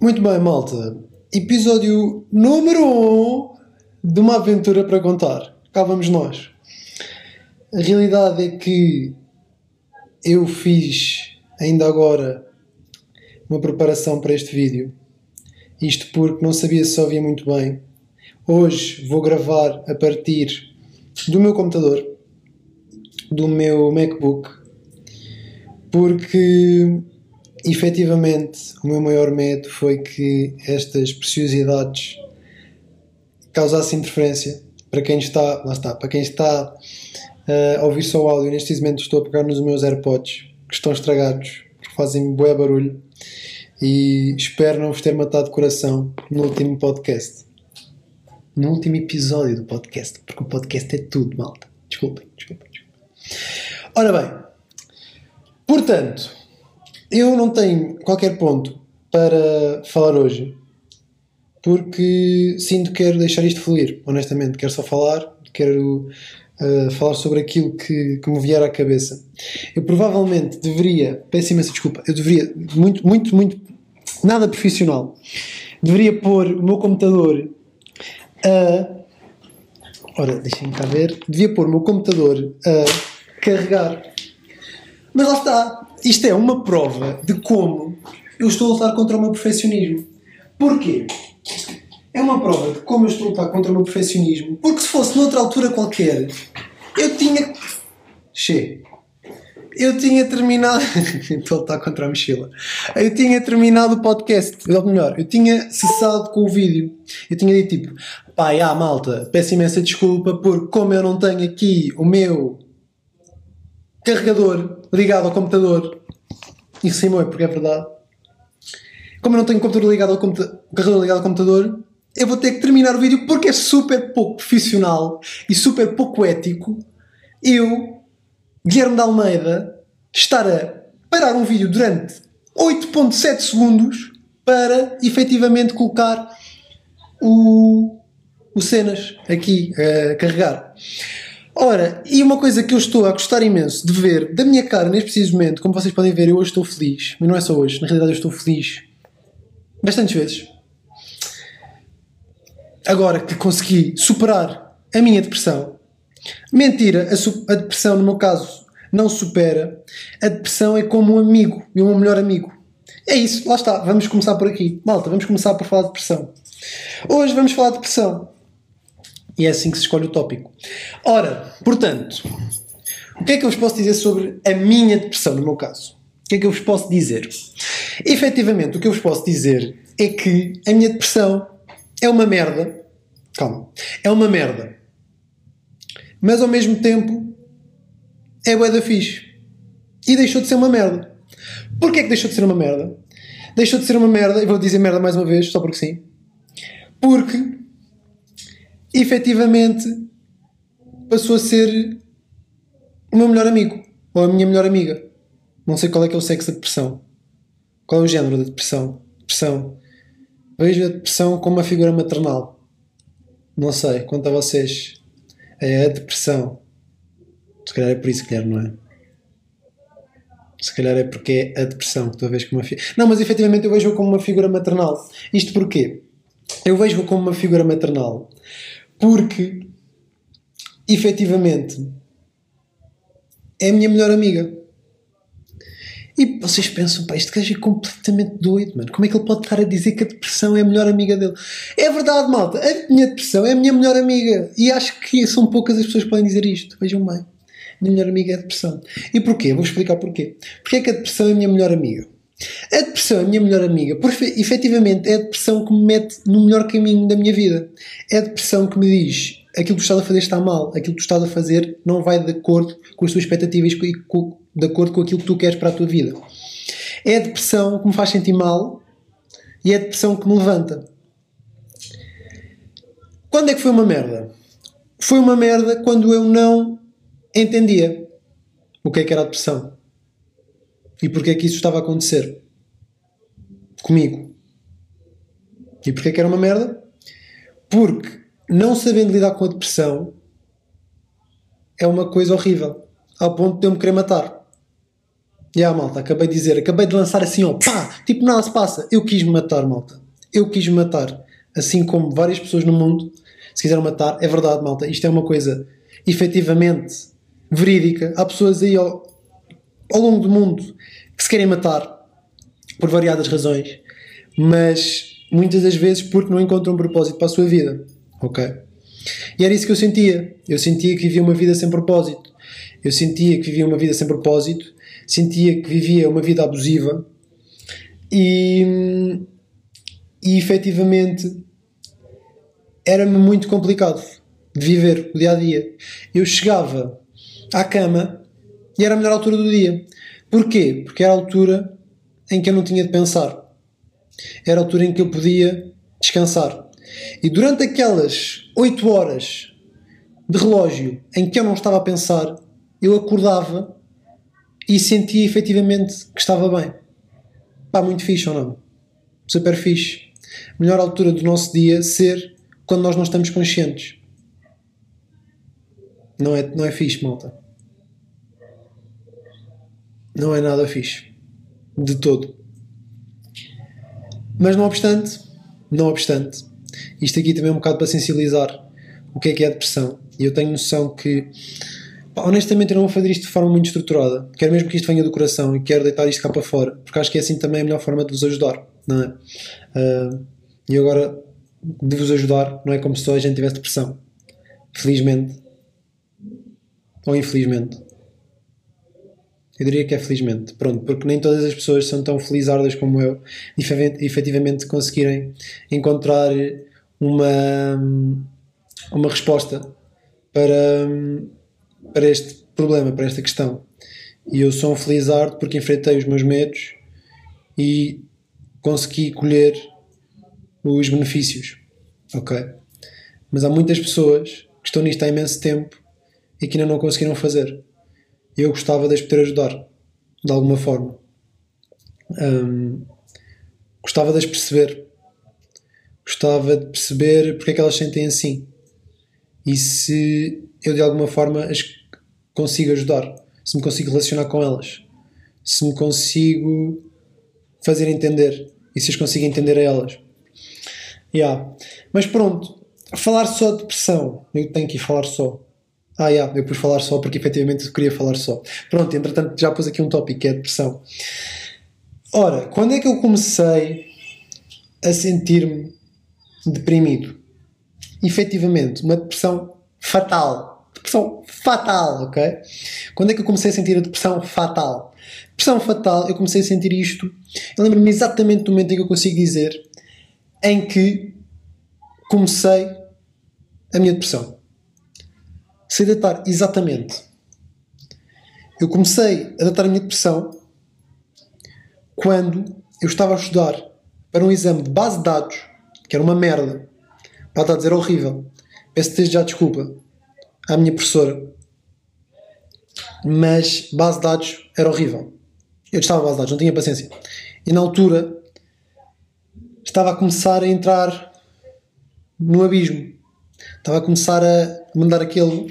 Muito bem, malta. Episódio número 1 um de uma aventura para contar. Cá vamos nós. A realidade é que eu fiz ainda agora uma preparação para este vídeo. Isto porque não sabia se ouvia muito bem. Hoje vou gravar a partir do meu computador, do meu MacBook, porque efetivamente, o meu maior medo foi que estas preciosidades causassem interferência para quem está, lá está, para quem está uh, a ouvir só o áudio. Neste momento estou a pegar nos meus AirPods que estão estragados, que fazem bué barulho e espero não vos ter matado de coração no último podcast. No último episódio do podcast, porque o podcast é tudo, malta. Desculpem, desculpem, desculpem. Ora bem, portanto, eu não tenho qualquer ponto para falar hoje, porque sinto que quero deixar isto fluir, honestamente. Quero só falar, quero uh, falar sobre aquilo que, que me vier à cabeça. Eu provavelmente deveria, peço imensa desculpa, eu deveria, muito, muito, muito, nada profissional, deveria pôr o meu computador a. Ora, deixem-me cá ver. Devia pôr o meu computador a carregar. Mas lá está, isto é uma prova de como eu estou a lutar contra o meu perfeccionismo. Porquê? É uma prova de como eu estou a lutar contra o meu perfeccionismo. Porque se fosse noutra altura qualquer, eu tinha. Che. Eu tinha terminado. estou a lutar contra a mochila. Eu tinha terminado o podcast. Ou melhor, eu tinha cessado com o vídeo. Eu tinha dito tipo: pá, ah, malta, peço imensa desculpa porque, como eu não tenho aqui o meu carregador ligado ao computador. Isso sim, é porque é verdade. Como eu não tenho computador ligado ao computador, carregador ligado ao computador, eu vou ter que terminar o vídeo porque é super pouco profissional e super pouco ético eu, Guilherme de Almeida, estar a parar um vídeo durante 8.7 segundos para efetivamente colocar o, o cenas aqui a carregar. Ora, e uma coisa que eu estou a gostar imenso de ver da minha cara neste preciso momento, como vocês podem ver, eu hoje estou feliz, mas não é só hoje, na realidade eu estou feliz bastantes vezes. Agora que consegui superar a minha depressão, mentira, a, a depressão no meu caso não supera, a depressão é como um amigo e um melhor amigo. É isso, lá está, vamos começar por aqui. Malta, vamos começar por falar de depressão. Hoje vamos falar de depressão. E é assim que se escolhe o tópico. Ora, portanto, o que é que eu vos posso dizer sobre a minha depressão, no meu caso? O que é que eu vos posso dizer? Efetivamente, o que eu vos posso dizer é que a minha depressão é uma merda. Calma. É uma merda. Mas ao mesmo tempo é bué da fixe. E deixou de ser uma merda. Porquê é que deixou de ser uma merda? Deixou de ser uma merda, e vou dizer merda mais uma vez, só porque sim. Porque efetivamente passou a ser o meu melhor amigo ou a minha melhor amiga. Não sei qual é que é o sexo da depressão. Qual é o género da depressão? Depressão. Vejo a depressão como uma figura maternal. Não sei, quanto a vocês. É a depressão. Se calhar é por isso, Guilherme, não é? Se calhar é porque é a depressão que tu a vês como uma figura. Não, mas efetivamente eu vejo-o como uma figura maternal. Isto porquê? Eu vejo-o como uma figura maternal porque efetivamente é a minha melhor amiga. E vocês pensam, pá, este gajo é completamente doido, mano. Como é que ele pode estar a dizer que a depressão é a melhor amiga dele? É verdade, malta. A minha depressão é a minha melhor amiga. E acho que são poucas as pessoas que podem dizer isto. Vejam bem. A minha melhor amiga é a depressão. E porquê? Vou explicar porquê. Porque é que a depressão é a minha melhor amiga? A depressão é a minha melhor amiga, porque efetivamente é a depressão que me mete no melhor caminho da minha vida. É a depressão que me diz aquilo que tu estás a fazer está mal, aquilo que tu estás a fazer não vai de acordo com as tuas expectativas e de acordo com aquilo que tu queres para a tua vida. É a depressão que me faz sentir mal e é a depressão que me levanta. Quando é que foi uma merda? Foi uma merda quando eu não entendia o que é que era a depressão. E porquê é que isso estava a acontecer? Comigo. E porquê é que era uma merda? Porque não sabendo lidar com a depressão é uma coisa horrível. Ao ponto de eu me querer matar. E yeah, malta, acabei de dizer, acabei de lançar assim, ó, pá, tipo nada se passa. Eu quis me matar, malta. Eu quis me matar. Assim como várias pessoas no mundo se quiseram matar. É verdade, malta. Isto é uma coisa efetivamente verídica. Há pessoas aí ao, ao longo do mundo que se querem matar por variadas razões, mas muitas das vezes porque não encontram um propósito para a sua vida. Ok? E era isso que eu sentia. Eu sentia que vivia uma vida sem propósito. Eu sentia que vivia uma vida sem propósito. Sentia que vivia uma vida abusiva. E, e efetivamente era-me muito complicado de viver o dia a dia. Eu chegava à cama e era a melhor altura do dia. Porquê? Porque era a altura em que eu não tinha de pensar. Era a altura em que eu podia descansar. E durante aquelas 8 horas de relógio em que eu não estava a pensar, eu acordava e sentia efetivamente que estava bem. Pá, muito fixe ou não? Super fixe. Melhor altura do nosso dia ser quando nós não estamos conscientes. Não é, não é fixe, malta. Não é nada fixe. De todo. Mas não obstante, não obstante, isto aqui também é um bocado para sensibilizar o que é que é a depressão. E eu tenho noção que, pá, honestamente, eu não vou fazer isto de forma muito estruturada. Quero mesmo que isto venha do coração e quero deitar isto cá para fora, porque acho que é assim também a melhor forma de vos ajudar, não é? Uh, e agora, de vos ajudar, não é como se só a gente tivesse depressão. Felizmente. Ou infelizmente. Eu diria que é felizmente. Pronto, porque nem todas as pessoas são tão felizardas como eu e efetivamente conseguirem encontrar uma, uma resposta para, para este problema, para esta questão. E eu sou um felizardo porque enfrentei os meus medos e consegui colher os benefícios. Ok? Mas há muitas pessoas que estão nisto há imenso tempo e que ainda não conseguiram fazer eu gostava de as poder ajudar de alguma forma. Um, gostava de as perceber. Gostava de perceber porque é que elas sentem assim. E se eu de alguma forma as consigo ajudar. Se me consigo relacionar com elas. Se me consigo fazer entender. E se as consigo entender a elas. Yeah. Mas pronto, falar só de depressão. Eu tenho que falar só. Ah, yeah, eu pus falar só porque efetivamente eu queria falar só. Pronto, entretanto já pus aqui um tópico que é a depressão. Ora, quando é que eu comecei a sentir-me deprimido? Efetivamente, uma depressão fatal. Depressão fatal, ok? Quando é que eu comecei a sentir a depressão fatal? Depressão fatal, eu comecei a sentir isto. Eu lembro-me exatamente do momento em que eu consigo dizer em que comecei a minha depressão sei datar exatamente. Eu comecei a datar a minha depressão quando eu estava a estudar para um exame de base de dados, que era uma merda. Para dados era horrível. Peço desde já desculpa à minha professora. Mas base de dados era horrível. Eu estava a base de dados, não tinha paciência. E na altura estava a começar a entrar no abismo. Estava a começar a mandar aquele.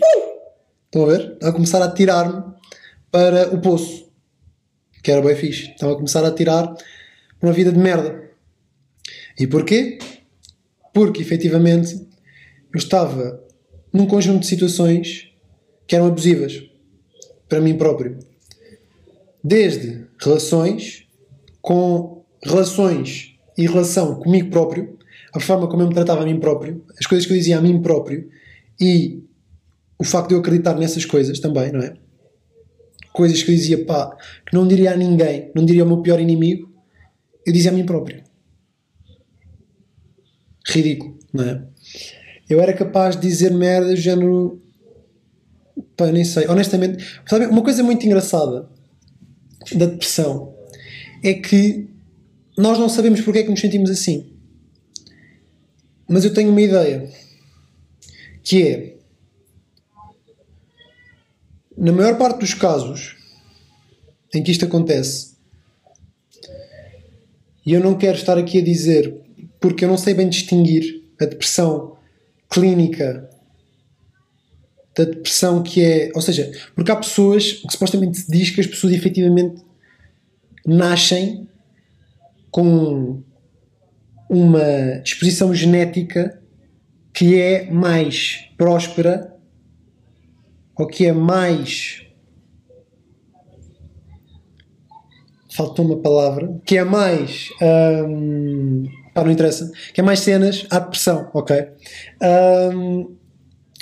Estão a ver? A começar a tirar-me para o poço. Que era bem fixe. Estava a começar a tirar uma vida de merda. E porquê? Porque efetivamente eu estava num conjunto de situações que eram abusivas para mim próprio. Desde relações, com relações e relação comigo próprio, a forma como eu me tratava a mim próprio, as coisas que eu dizia a mim próprio e o facto de eu acreditar nessas coisas também, não é? Coisas que eu dizia, pá, que não diria a ninguém, não diria ao meu pior inimigo, eu dizia a mim próprio. Ridículo, não é? Eu era capaz de dizer merda do género. Pá, nem sei. Honestamente, sabe, uma coisa muito engraçada da depressão é que nós não sabemos porque é que nos sentimos assim. Mas eu tenho uma ideia que é na maior parte dos casos em que isto acontece, e eu não quero estar aqui a dizer porque eu não sei bem distinguir a depressão clínica da depressão que é. Ou seja, porque há pessoas que supostamente se diz que as pessoas efetivamente nascem com uma disposição genética que é mais próspera ou que é mais. Faltou uma palavra. Que é mais. Hum, não interessa. Que é mais cenas à depressão, ok? Hum,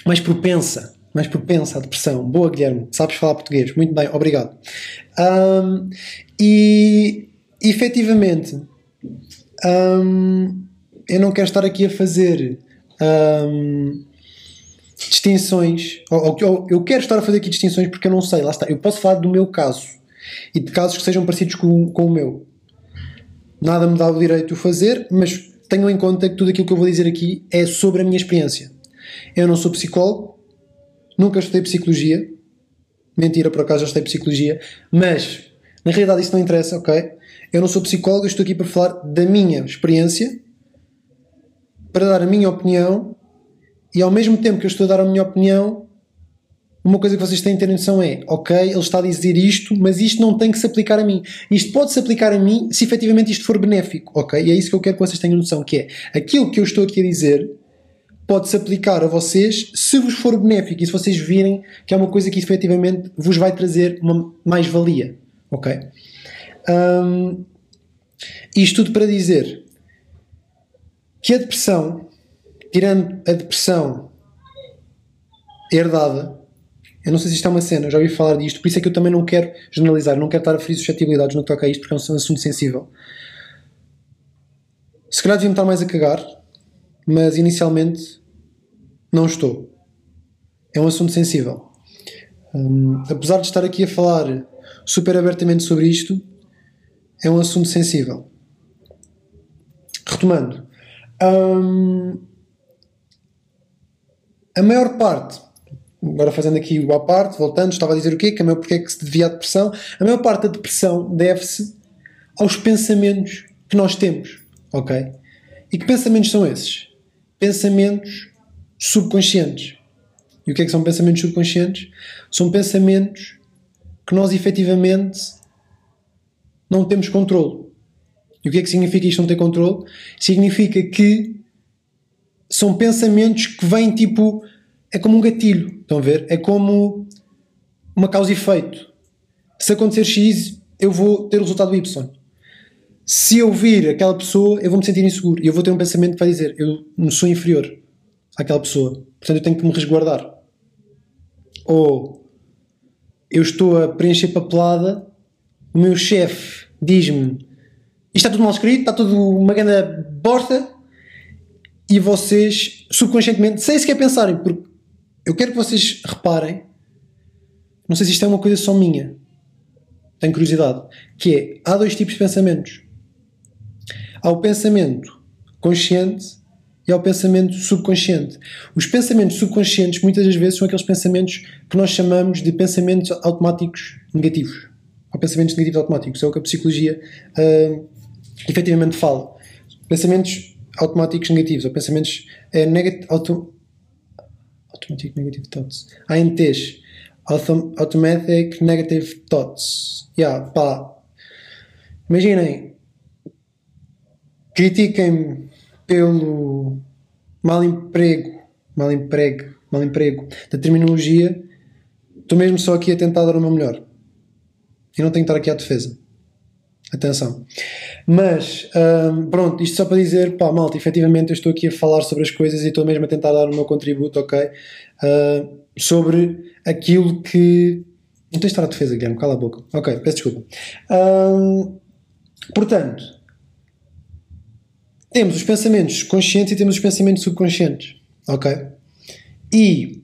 mais propensa. Mais propensa à depressão. Boa, Guilherme. Sabes falar português. Muito bem, obrigado. Um, e efetivamente um, eu não quero estar aqui a fazer um, distinções, ou, ou, eu quero estar a fazer aqui distinções porque eu não sei, lá está. Eu posso falar do meu caso e de casos que sejam parecidos com, com o meu. Nada me dá o direito de o fazer, mas tenham em conta que tudo aquilo que eu vou dizer aqui é sobre a minha experiência. Eu não sou psicólogo, nunca estudei psicologia. Mentira, por acaso já estudei psicologia, mas na realidade isso não interessa, ok? Eu não sou psicólogo, estou aqui para falar da minha experiência, para dar a minha opinião e ao mesmo tempo que eu estou a dar a minha opinião, uma coisa que vocês têm de ter noção é, ok, ele está a dizer isto, mas isto não tem que se aplicar a mim. Isto pode se aplicar a mim se efetivamente isto for benéfico, ok? E é isso que eu quero que vocês tenham noção, que é aquilo que eu estou aqui a dizer pode se aplicar a vocês se vos for benéfico e se vocês virem que é uma coisa que efetivamente vos vai trazer uma mais-valia, ok? Um, isto tudo para dizer que a depressão, tirando a depressão herdada, eu não sei se isto é uma cena, já ouvi falar disto, por isso é que eu também não quero generalizar, não quero estar a ferir suscetibilidades no que toca a isto, porque é um assunto sensível. Se calhar devia-me estar mais a cagar, mas inicialmente não estou. É um assunto sensível. Um, apesar de estar aqui a falar super abertamente sobre isto, é um assunto sensível. Retomando, hum, a maior parte, agora fazendo aqui o à parte, voltando, estava a dizer o quê? Que a maior, porque é que se devia à depressão? A maior parte da depressão deve-se aos pensamentos que nós temos, ok? E que pensamentos são esses? Pensamentos subconscientes. E o que é que são pensamentos subconscientes? São pensamentos que nós efetivamente não temos controle. E o que é que significa isto não ter controle? Significa que são pensamentos que vêm tipo. É como um gatilho, estão a ver? É como uma causa e efeito. Se acontecer X, eu vou ter o resultado Y. Se eu vir aquela pessoa, eu vou me sentir inseguro. E eu vou ter um pensamento que vai dizer: eu não sou inferior àquela pessoa. Portanto, eu tenho que me resguardar. Ou eu estou a preencher papelada o meu chefe diz-me isto está tudo mal escrito, está tudo uma grande bosta e vocês subconscientemente, sem sequer pensarem, porque eu quero que vocês reparem, não sei se isto é uma coisa só minha, tenho curiosidade, que é, há dois tipos de pensamentos. Há o pensamento consciente e ao pensamento subconsciente. Os pensamentos subconscientes muitas das vezes são aqueles pensamentos que nós chamamos de pensamentos automáticos negativos ou pensamentos negativos automáticos. É o que a psicologia uh, efetivamente fala. Pensamentos automáticos negativos, ou pensamentos uh, auto, automatic negative thoughts. ANTs. Autom, automatic negative thoughts. Yeah, pá. Imaginem. Critiquem-me pelo mal emprego, mal emprego, mal emprego da terminologia. Estou mesmo só aqui a tentar dar o meu melhor e não tenho que estar aqui à defesa. Atenção. Mas, hum, pronto, isto só para dizer, pá, malta, efetivamente eu estou aqui a falar sobre as coisas e estou mesmo a tentar dar o meu contributo, ok? Uh, sobre aquilo que. Não tens de estar à defesa, Guilherme, cala a boca. Ok, peço desculpa. Um, portanto, temos os pensamentos conscientes e temos os pensamentos subconscientes, ok? E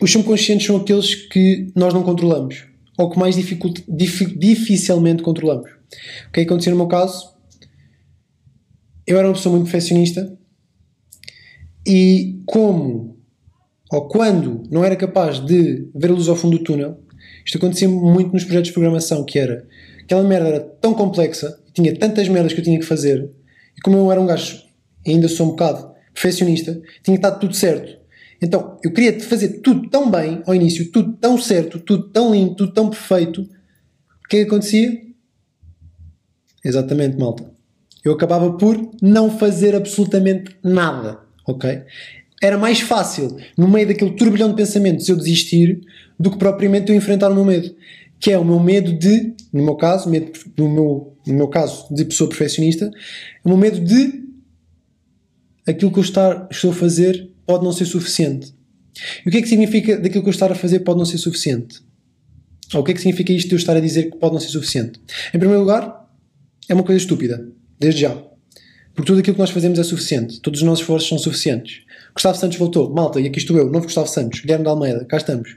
os subconscientes são aqueles que nós não controlamos ou que mais dificilmente controlamos. O que é que aconteceu no meu caso? Eu era uma pessoa muito perfeccionista e como ou quando não era capaz de ver a luz ao fundo do túnel, isto acontecia muito nos projetos de programação, que era aquela merda era tão complexa tinha tantas merdas que eu tinha que fazer, e como eu era um gajo, ainda sou um bocado perfeccionista, tinha que estar tudo certo. Então, eu queria fazer tudo tão bem ao início, tudo tão certo, tudo tão lindo, tudo tão perfeito. O que é que acontecia? Exatamente, malta. Eu acabava por não fazer absolutamente nada, ok? Era mais fácil, no meio daquele turbilhão de pensamentos, eu desistir do que propriamente eu enfrentar o meu medo. Que é o meu medo de, no meu caso, medo, no, meu, no meu caso de pessoa perfeccionista, o meu medo de aquilo que eu estar, estou a fazer pode não ser suficiente. E o que é que significa daquilo que eu estar a fazer pode não ser suficiente? Ou o que é que significa isto de eu estar a dizer que pode não ser suficiente? Em primeiro lugar, é uma coisa estúpida, desde já. Porque tudo aquilo que nós fazemos é suficiente. Todos os nossos esforços são suficientes. Gustavo Santos voltou. Malta, e aqui estou eu, novo Gustavo Santos, Guilherme de Almeida, cá estamos.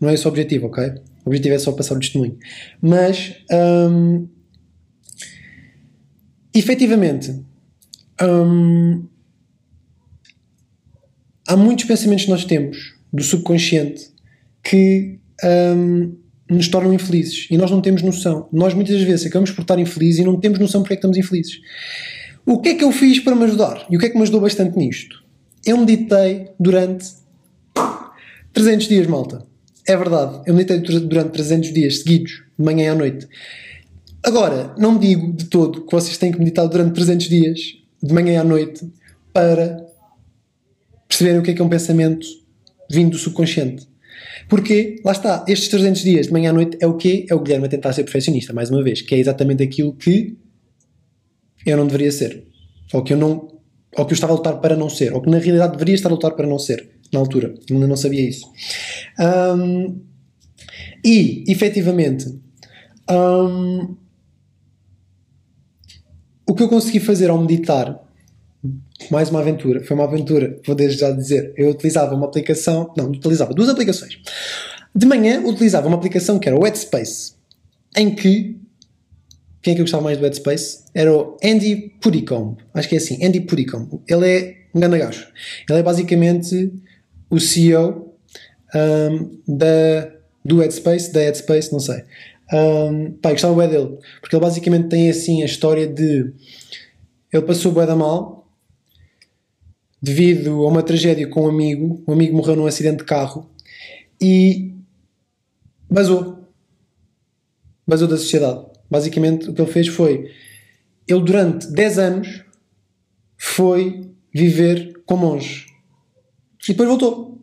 Não é esse o objetivo, ok? O objetivo é só passar o testemunho. Mas, hum, efetivamente, hum, há muitos pensamentos que nós temos do subconsciente que hum, nos tornam infelizes e nós não temos noção. Nós muitas vezes acabamos por estar infelizes e não temos noção porque é que estamos infelizes. O que é que eu fiz para me ajudar? E o que é que me ajudou bastante nisto? Eu meditei durante 300 dias, malta. É verdade. Eu meditei durante 300 dias seguidos, de manhã à noite. Agora, não digo de todo que vocês têm que meditar durante 300 dias, de manhã à noite, para perceberem o que é que é um pensamento vindo do subconsciente. Porque, lá está, estes 300 dias de manhã à noite é o quê? É o Guilherme a tentar ser perfeccionista, mais uma vez, que é exatamente aquilo que eu não deveria ser. Ou que eu não. Ou que eu estava a lutar para não ser. Ou que na realidade deveria estar a lutar para não ser. Na altura. Ainda não sabia isso. Um, e, efetivamente, um, o que eu consegui fazer ao meditar mais uma aventura. Foi uma aventura, vou desde já dizer. Eu utilizava uma aplicação, não, utilizava duas aplicações. De manhã utilizava uma aplicação que era o Headspace, em que quem é que eu gostava mais do Headspace? Era o Andy Pudicombe. Acho que é assim, Andy Pudicombe. Ele é um grande gajo. Ele é basicamente o CEO um, da, do Headspace, da Headspace, não sei. Um, pá, eu gostava bem dele, porque ele basicamente tem assim a história de ele passou bué da mal devido a uma tragédia com um amigo. Um amigo morreu num acidente de carro e basou. Basou da sociedade. Basicamente, o que ele fez foi. Ele, durante 10 anos, foi viver com monge. E depois voltou.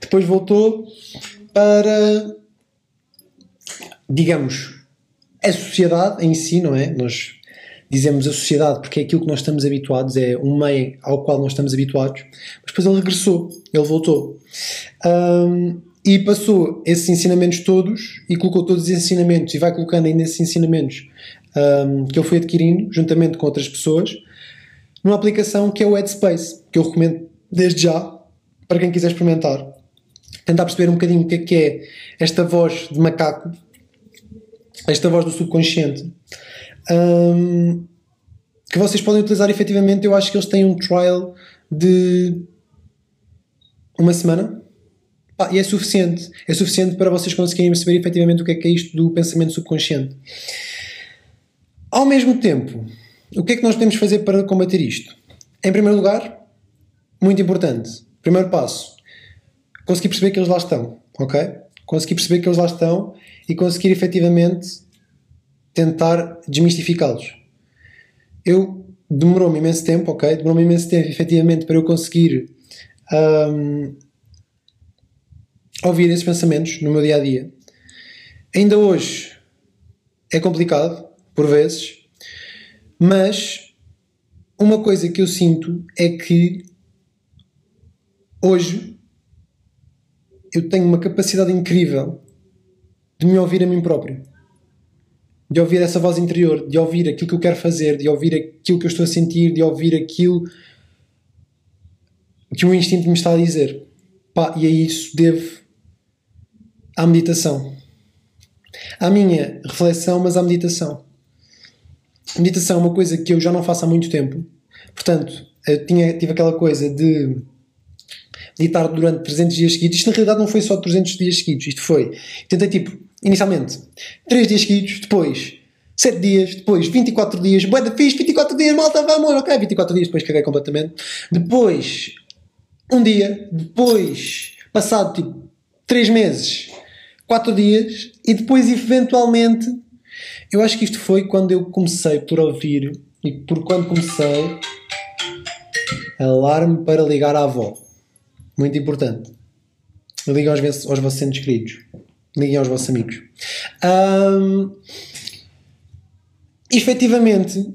Depois voltou para. Digamos. A sociedade em si, não é? Nós dizemos a sociedade porque é aquilo que nós estamos habituados, é um meio ao qual nós estamos habituados, mas depois ele regressou, ele voltou. Um, e passou esses ensinamentos todos e colocou todos os ensinamentos e vai colocando ainda esses ensinamentos um, que ele foi adquirindo, juntamente com outras pessoas, numa aplicação que é o Headspace, que eu recomendo desde já para quem quiser experimentar. Tentar perceber um bocadinho o que é que é esta voz de macaco, esta voz do subconsciente um, que vocês podem utilizar efetivamente. Eu acho que eles têm um trial de uma semana ah, e é suficiente. É suficiente para vocês conseguirem perceber efetivamente o que é que é isto do pensamento subconsciente. Ao mesmo tempo, o que é que nós podemos fazer para combater isto? Em primeiro lugar, muito importante, primeiro passo, conseguir perceber que eles lá estão, ok? Conseguir perceber que eles lá estão e conseguir efetivamente tentar desmistificá-los. Eu demorou-me imenso tempo, ok? Demorou-me imenso tempo, efetivamente, para eu conseguir um, ouvir esses pensamentos no meu dia a dia. Ainda hoje é complicado, por vezes, mas uma coisa que eu sinto é que hoje eu tenho uma capacidade incrível de me ouvir a mim próprio de ouvir essa voz interior, de ouvir aquilo que eu quero fazer, de ouvir aquilo que eu estou a sentir, de ouvir aquilo que o instinto me está a dizer. Pá, e a isso devo à meditação. À minha reflexão, mas à meditação. Meditação é uma coisa que eu já não faço há muito tempo. Portanto, eu tinha, tive aquela coisa de meditar durante 300 dias seguidos. Isto na realidade não foi só 300 dias seguidos. Isto foi. Tentei tipo inicialmente, 3 dias seguidos, depois 7 dias, depois 24 dias, boa da fixe, 24 dias, malta, vamos, ok, 24 dias, depois caguei completamente. Depois, um dia, depois, passado tipo 3 meses, 4 dias, e depois eventualmente Eu acho que isto foi quando eu comecei por ouvir e por quando comecei alarme para ligar à avó. Muito importante. Liguem aos, aos vossos entes queridos. Liguem aos vossos amigos. Um, efetivamente,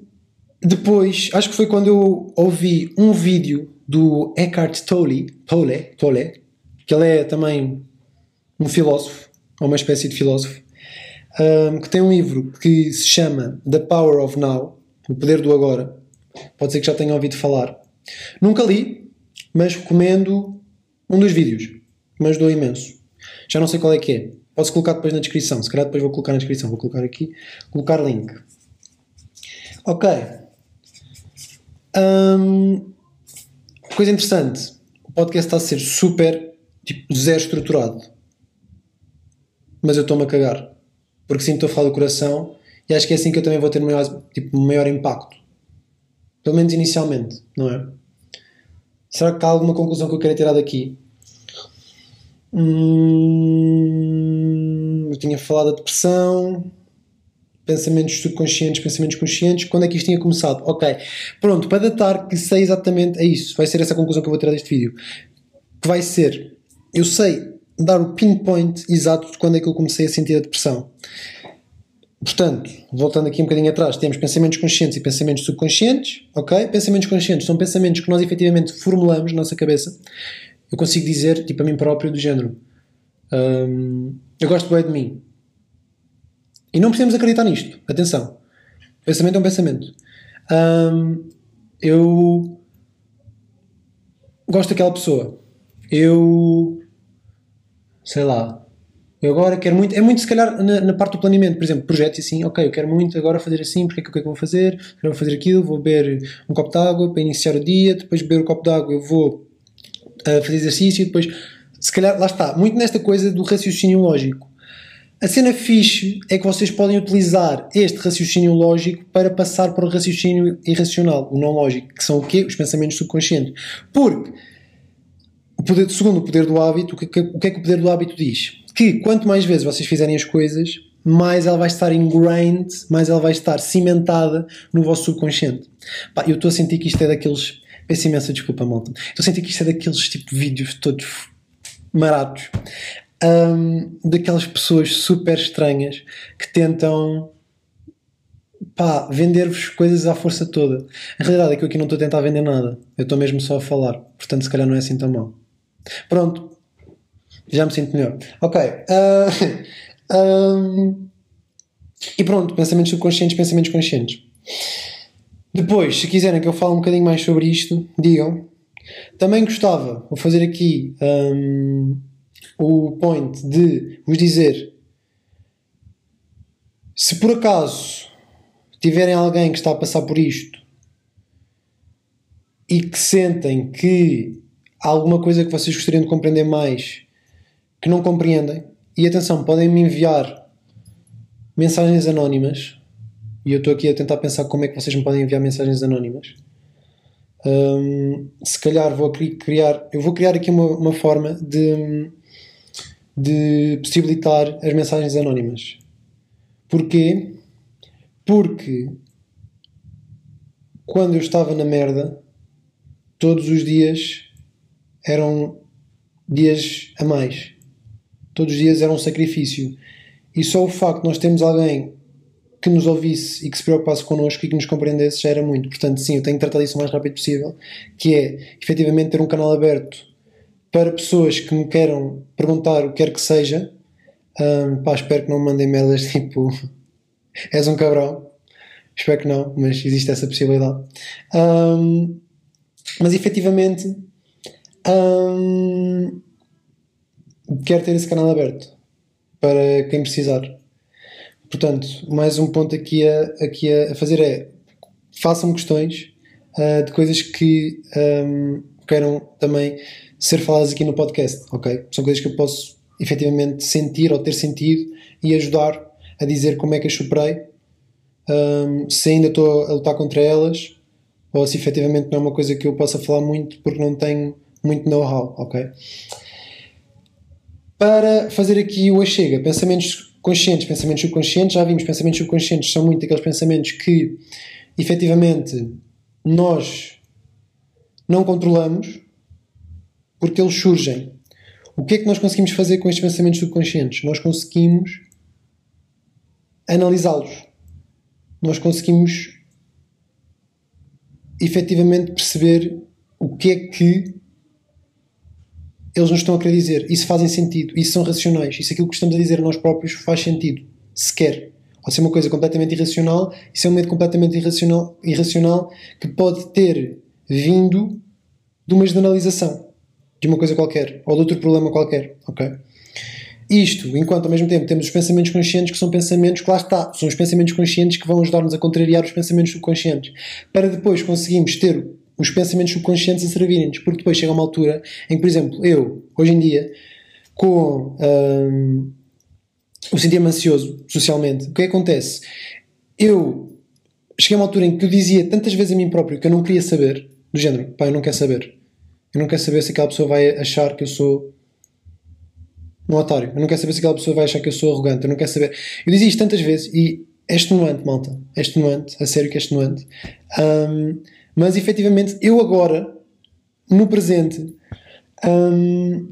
depois, acho que foi quando eu ouvi um vídeo do Eckhart Tolle, Tolle, Tolle que ele é também um filósofo, ou uma espécie de filósofo, um, que tem um livro que se chama The Power of Now, O Poder do Agora. Pode ser que já tenham ouvido falar. Nunca li, mas recomendo um dos vídeos, mas dou imenso. Já não sei qual é que é. Posso colocar depois na descrição. Se calhar depois vou colocar na descrição. Vou colocar aqui. Colocar link. Ok. Um, coisa interessante. O podcast está a ser super, tipo, zero estruturado. Mas eu estou-me a cagar. Porque sim, estou a falar do coração e acho que é assim que eu também vou ter maior, tipo, maior impacto. Pelo menos inicialmente, não é? Será que há alguma conclusão que eu quero tirar daqui? Hum, eu tinha falado da depressão, pensamentos subconscientes, pensamentos conscientes. Quando é que isto tinha começado? Ok, pronto, para datar que sei exatamente, é isso, vai ser essa conclusão que eu vou tirar deste vídeo. Que vai ser, eu sei dar o pinpoint exato de quando é que eu comecei a sentir a depressão. Portanto, voltando aqui um bocadinho atrás, temos pensamentos conscientes e pensamentos subconscientes, ok? Pensamentos conscientes são pensamentos que nós efetivamente formulamos na nossa cabeça. Eu consigo dizer, tipo a mim próprio, do género: um, Eu gosto bem de mim. E não precisamos acreditar nisto. Atenção. Pensamento é um pensamento. Um, eu gosto daquela pessoa. Eu. Sei lá. Eu agora quero muito, é muito se calhar na, na parte do planeamento, por exemplo, projetos assim, ok, eu quero muito agora fazer assim, porque é que, o que é que vou fazer? Eu vou fazer aquilo, vou beber um copo de água para iniciar o dia, depois beber o um copo de água eu vou uh, fazer exercício, depois, se calhar, lá está, muito nesta coisa do raciocínio lógico. A cena fixe é que vocês podem utilizar este raciocínio lógico para passar para o raciocínio irracional, o não lógico, que são o quê? Os pensamentos subconscientes. Porque, o poder, segundo o poder do hábito, o que, o que é que o poder do hábito diz? Que quanto mais vezes vocês fizerem as coisas, mais ela vai estar ingrained, mais ela vai estar cimentada no vosso subconsciente. Pá, eu estou a sentir que isto é daqueles. Peço imensa desculpa, malta. Estou a sentir que isto é daqueles tipo de vídeos todos marados. Um, daquelas pessoas super estranhas que tentam pá, vender-vos coisas à força toda. A realidade é que eu aqui não estou a tentar vender nada. Eu estou mesmo só a falar. Portanto, se calhar não é assim tão mal. Pronto, já me sinto melhor. Ok. Uh, um, e pronto, pensamentos subconscientes, pensamentos conscientes. Depois, se quiserem que eu fale um bocadinho mais sobre isto, digam. Também gostava, vou fazer aqui um, o point de vos dizer se por acaso tiverem alguém que está a passar por isto e que sentem que há alguma coisa que vocês gostariam de compreender mais que não compreendem. E atenção, podem me enviar mensagens anónimas. E eu estou aqui a tentar pensar como é que vocês me podem enviar mensagens anónimas. Um, se calhar vou criar, eu vou criar aqui uma, uma forma de, de possibilitar as mensagens anónimas. Porquê? Porque quando eu estava na merda, todos os dias eram dias a mais todos os dias era um sacrifício. E só o facto de nós termos alguém que nos ouvisse e que se preocupasse connosco e que nos compreendesse já era muito. Portanto, sim, eu tenho que tratar disso o mais rápido possível, que é efetivamente ter um canal aberto para pessoas que me queiram perguntar o que quer que seja. Um, pá, espero que não me mandem merdas tipo és um cabrão. Espero que não, mas existe essa possibilidade. Um, mas efetivamente um, quero ter esse canal aberto para quem precisar. Portanto, mais um ponto aqui a, aqui a fazer é façam questões uh, de coisas que um, queiram também ser faladas aqui no podcast, ok? São coisas que eu posso efetivamente sentir ou ter sentido e ajudar a dizer como é que as superei, um, se ainda estou a lutar contra elas ou se efetivamente não é uma coisa que eu possa falar muito porque não tenho muito know-how, ok? Para fazer aqui o achega, pensamentos conscientes, pensamentos subconscientes, já vimos, pensamentos subconscientes são muito aqueles pensamentos que efetivamente nós não controlamos porque eles surgem. O que é que nós conseguimos fazer com estes pensamentos subconscientes? Nós conseguimos analisá-los. Nós conseguimos efetivamente perceber o que é que eles nos estão a querer dizer. Isso fazem sentido, isso são racionais, isso é aquilo que estamos a dizer a nós próprios faz sentido, sequer. Pode ser uma coisa completamente irracional, isso é um medo completamente irracional, irracional que pode ter vindo de uma generalização de uma coisa qualquer ou de outro problema qualquer, ok? Isto, enquanto ao mesmo tempo temos os pensamentos conscientes que são pensamentos lá está, são os pensamentos conscientes que vão ajudar-nos a contrariar os pensamentos subconscientes, para depois conseguirmos ter os pensamentos subconscientes a servirem-nos, porque depois chega uma altura em que, por exemplo, eu, hoje em dia, com o sentir-me ansioso socialmente, o que, é que acontece? Eu cheguei a uma altura em que eu dizia tantas vezes a mim próprio que eu não queria saber, do género, pá, eu não quero saber. Eu não quero saber se aquela pessoa vai achar que eu sou um otário. Eu não quero saber se aquela pessoa vai achar que eu sou arrogante. Eu não quero saber. Eu dizia isto tantas vezes e é extenuante, malta. É extenuante. A sério que é extenuante. Um, mas efetivamente, eu agora, no presente, hum,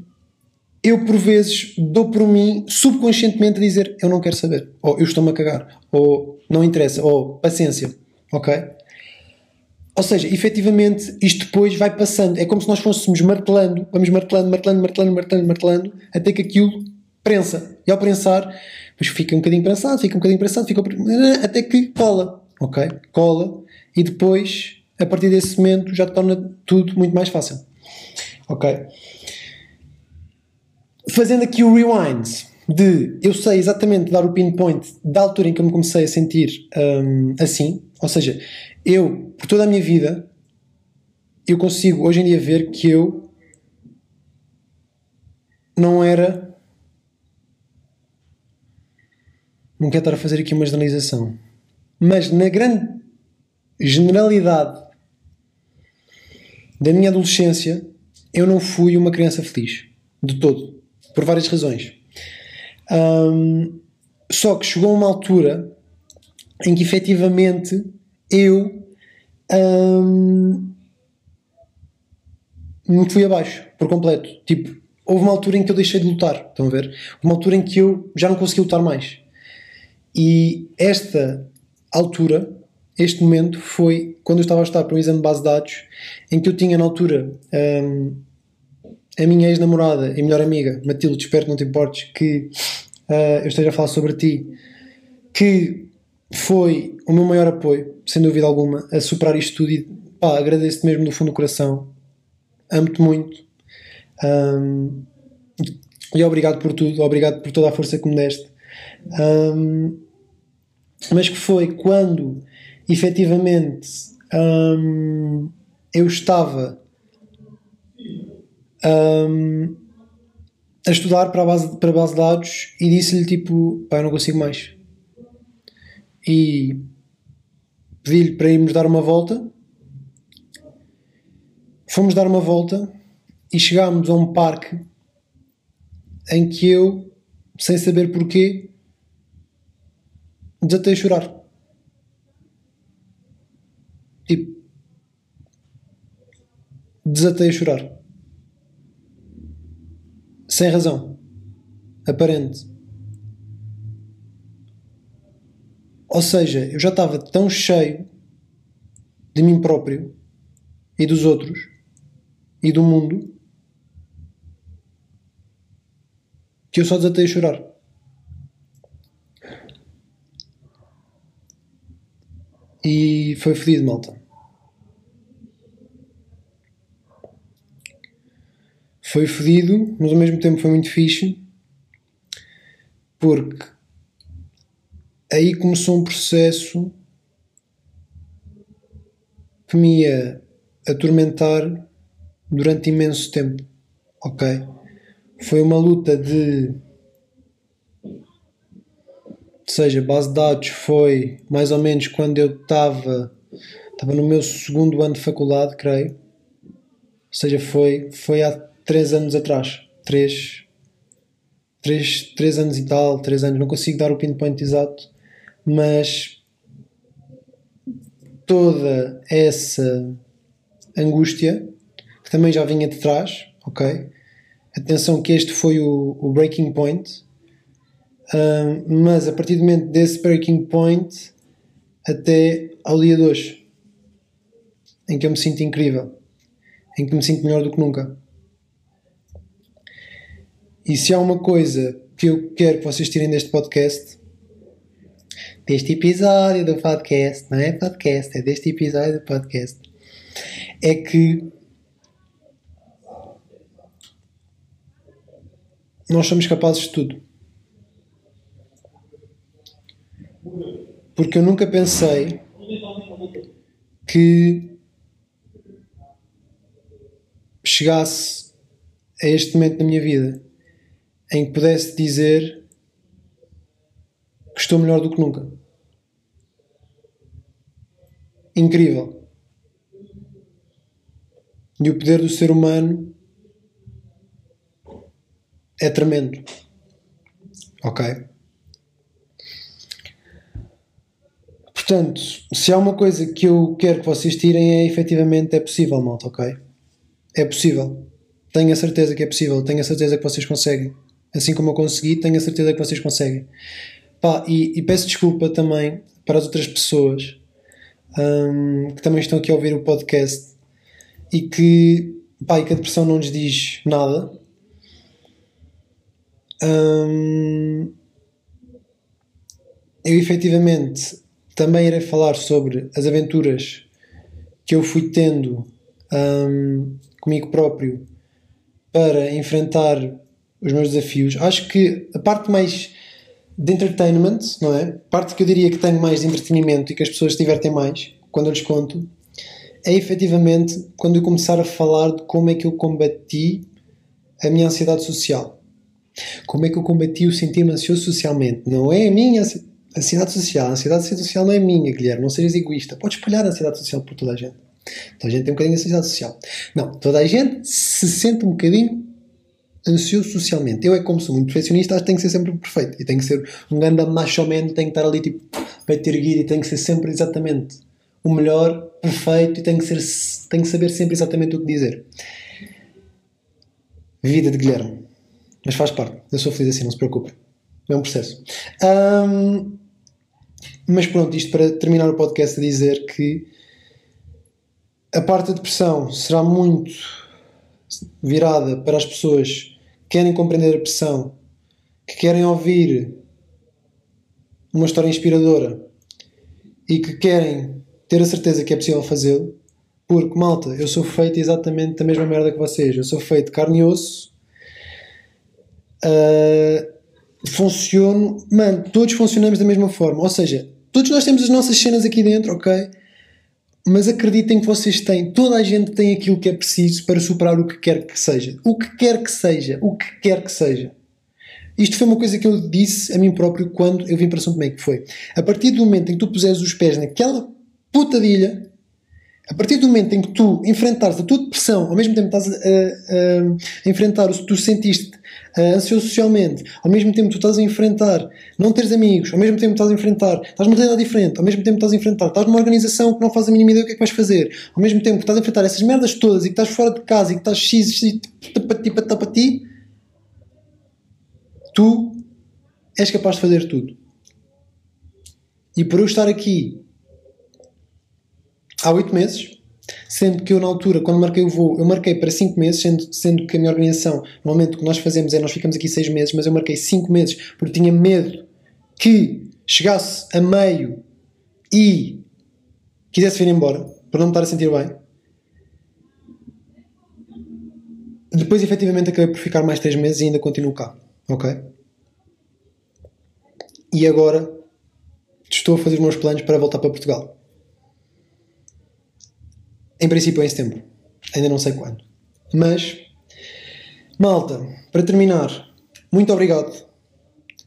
eu por vezes dou por mim subconscientemente a dizer eu não quero saber, ou eu estou-me a cagar, ou não interessa, ou paciência, ok? Ou seja, efetivamente isto depois vai passando, é como se nós fôssemos martelando, vamos martelando, martelando, martelando, martelando, martelando, até que aquilo prensa. E ao prensar, depois fica um bocadinho prensado, fica um bocadinho prensado, fica até que cola, ok? Cola, e depois a partir desse momento já torna tudo muito mais fácil. Ok? Fazendo aqui o rewind de eu sei exatamente dar o pinpoint da altura em que eu me comecei a sentir um, assim, ou seja, eu, por toda a minha vida, eu consigo hoje em dia ver que eu não era. Não quero estar a fazer aqui uma generalização, mas na grande generalidade da minha adolescência, eu não fui uma criança feliz. De todo. Por várias razões. Um, só que chegou uma altura em que efetivamente eu um, me fui abaixo, por completo. Tipo, houve uma altura em que eu deixei de lutar. Estão a ver? Uma altura em que eu já não consegui lutar mais. E esta altura este momento foi quando eu estava a estudar para um exame de base de dados, em que eu tinha na altura um, a minha ex-namorada e melhor amiga, Matilde, espero que não te importes que uh, eu esteja a falar sobre ti, que foi o meu maior apoio, sem dúvida alguma, a superar isto tudo e agradeço-te mesmo do fundo do coração, amo-te muito um, e obrigado por tudo, obrigado por toda a força que me deste. Um, mas que foi quando efetivamente hum, eu estava hum, a estudar para a base, para a base de dados e disse-lhe tipo, pá, eu não consigo mais. E pedi-lhe para irmos dar uma volta. Fomos dar uma volta e chegámos a um parque em que eu, sem saber porquê, desatei a chorar. Tipo, desatei a chorar. Sem razão. Aparente. Ou seja, eu já estava tão cheio de mim próprio e dos outros e do mundo que eu só desatei a chorar. E foi fedido, malta. Foi fedido, mas ao mesmo tempo foi muito fixe. Porque aí começou um processo que me ia atormentar durante imenso tempo. Ok? Foi uma luta de seja, base de dados foi mais ou menos quando eu estava estava no meu segundo ano de faculdade, creio. Ou seja, foi, foi há três anos atrás. Três, 3, 3 anos e tal, 3 anos, não consigo dar o pinpoint exato, mas toda essa angústia que também já vinha de trás, ok? Atenção que este foi o, o breaking point, um, mas a partir do momento desse breaking point até ao dia de hoje, em que eu me sinto incrível, em que me sinto melhor do que nunca. E se há uma coisa que eu quero que vocês tirem deste podcast, deste episódio do podcast, não é podcast, é deste episódio do podcast, é que nós somos capazes de tudo. Porque eu nunca pensei que chegasse a este momento da minha vida em que pudesse dizer que estou melhor do que nunca. Incrível. E o poder do ser humano é tremendo. Ok? Portanto, se há uma coisa que eu quero que vocês tirem é efetivamente é possível, malta, ok? É possível. Tenho a certeza que é possível. Tenho a certeza que vocês conseguem. Assim como eu consegui, tenho a certeza que vocês conseguem. Pá, e, e peço desculpa também para as outras pessoas um, que também estão aqui a ouvir o podcast e que, pá, e que a depressão não lhes diz nada. Um, eu efetivamente também irei falar sobre as aventuras que eu fui tendo um, comigo próprio para enfrentar os meus desafios. Acho que a parte mais de entertainment, não é? A parte que eu diria que tenho mais de entretenimento e que as pessoas se divertem mais quando eu lhes conto, é efetivamente quando eu começar a falar de como é que eu combati a minha ansiedade social. Como é que eu combati o sentir-me ansioso socialmente? Não é a minha ansiedade social. A ansiedade social não é minha, Guilherme. Não sejas egoísta. Podes espalhar a ansiedade social por toda a gente. Toda a gente tem um bocadinho de ansiedade social. Não, toda a gente se sente um bocadinho ansioso socialmente. Eu é como sou muito perfeccionista, acho que tenho que ser sempre perfeito. E tenho que ser um grande macho menos, tenho que estar ali tipo peito erguido e tenho que ser sempre exatamente o melhor, perfeito e tenho que, ser, tenho que saber sempre exatamente o que dizer. Vida de Guilherme. Mas faz parte. Eu sou feliz assim, não se preocupe. É um processo. Um, mas pronto, isto para terminar o podcast a dizer que a parte da depressão será muito virada para as pessoas querem compreender a depressão, que querem ouvir uma história inspiradora e que querem ter a certeza que é possível fazê-lo, porque, malta, eu sou feito exatamente da mesma merda que vocês. Eu sou feito carne e osso. Uh, funciono. Mano, todos funcionamos da mesma forma. Ou seja, todos nós temos as nossas cenas aqui dentro, ok? Mas acreditem que vocês têm, toda a gente tem aquilo que é preciso para superar o que quer que seja. O que quer que seja, o que quer que seja. Isto foi uma coisa que eu disse a mim próprio quando eu vim para São Tomé, que foi, a partir do momento em que tu puseres os pés naquela puta de ilha, a partir do momento em que tu enfrentares a tua depressão, ao mesmo tempo estás a, a, a enfrentar, o, tu sentiste uh, ansioso socialmente, ao mesmo tempo tu estás a enfrentar não teres amigos, ao mesmo tempo estás a enfrentar, estás numa realidade diferente, ao mesmo tempo estás a enfrentar, estás numa organização que não faz a mínima ideia do que é que vais fazer, ao mesmo tempo que estás a enfrentar essas merdas todas e que estás fora de casa e que estás x, tapati, patapati, tu és capaz de fazer tudo. E por eu estar aqui há oito meses, Sendo que eu, na altura, quando marquei o voo, eu marquei para 5 meses, sendo, sendo que a minha organização, normalmente o que nós fazemos é nós ficamos aqui 6 meses, mas eu marquei 5 meses porque tinha medo que chegasse a meio e quisesse vir embora, para não me estar a sentir bem. Depois, efetivamente, acabei por ficar mais 3 meses e ainda continuo cá. Ok? E agora estou a fazer os meus planos para voltar para Portugal. Em princípio é em setembro. Ainda não sei quando. Mas, malta, para terminar, muito obrigado.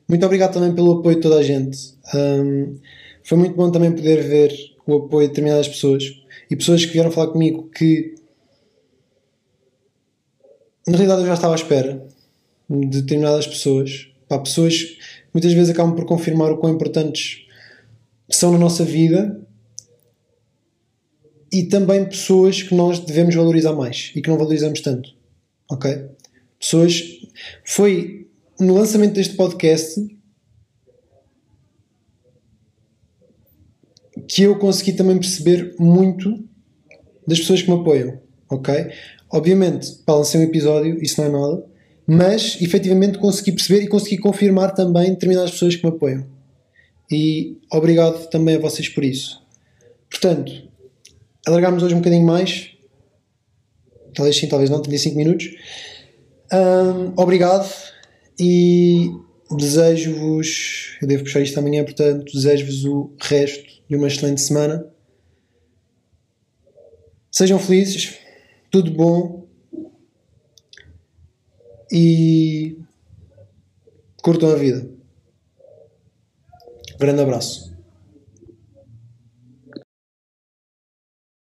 Muito obrigado também pelo apoio de toda a gente. Um, foi muito bom também poder ver o apoio de determinadas pessoas e pessoas que vieram falar comigo que na realidade eu já estava à espera de determinadas pessoas Pá, pessoas que muitas vezes acabam por confirmar o quão importantes são na nossa vida e também pessoas que nós devemos valorizar mais e que não valorizamos tanto. Ok? Pessoas. Foi no lançamento deste podcast que eu consegui também perceber muito das pessoas que me apoiam. Ok? Obviamente, para lançar um episódio, isso não é nada, mas efetivamente consegui perceber e consegui confirmar também determinadas pessoas que me apoiam. E obrigado também a vocês por isso. Portanto, alargarmos hoje um bocadinho mais. Talvez sim, talvez não, 35 minutos. Um, obrigado e desejo-vos. Eu devo puxar isto amanhã, portanto, desejo-vos o resto de uma excelente semana. Sejam felizes, tudo bom e curtam a vida. Grande abraço.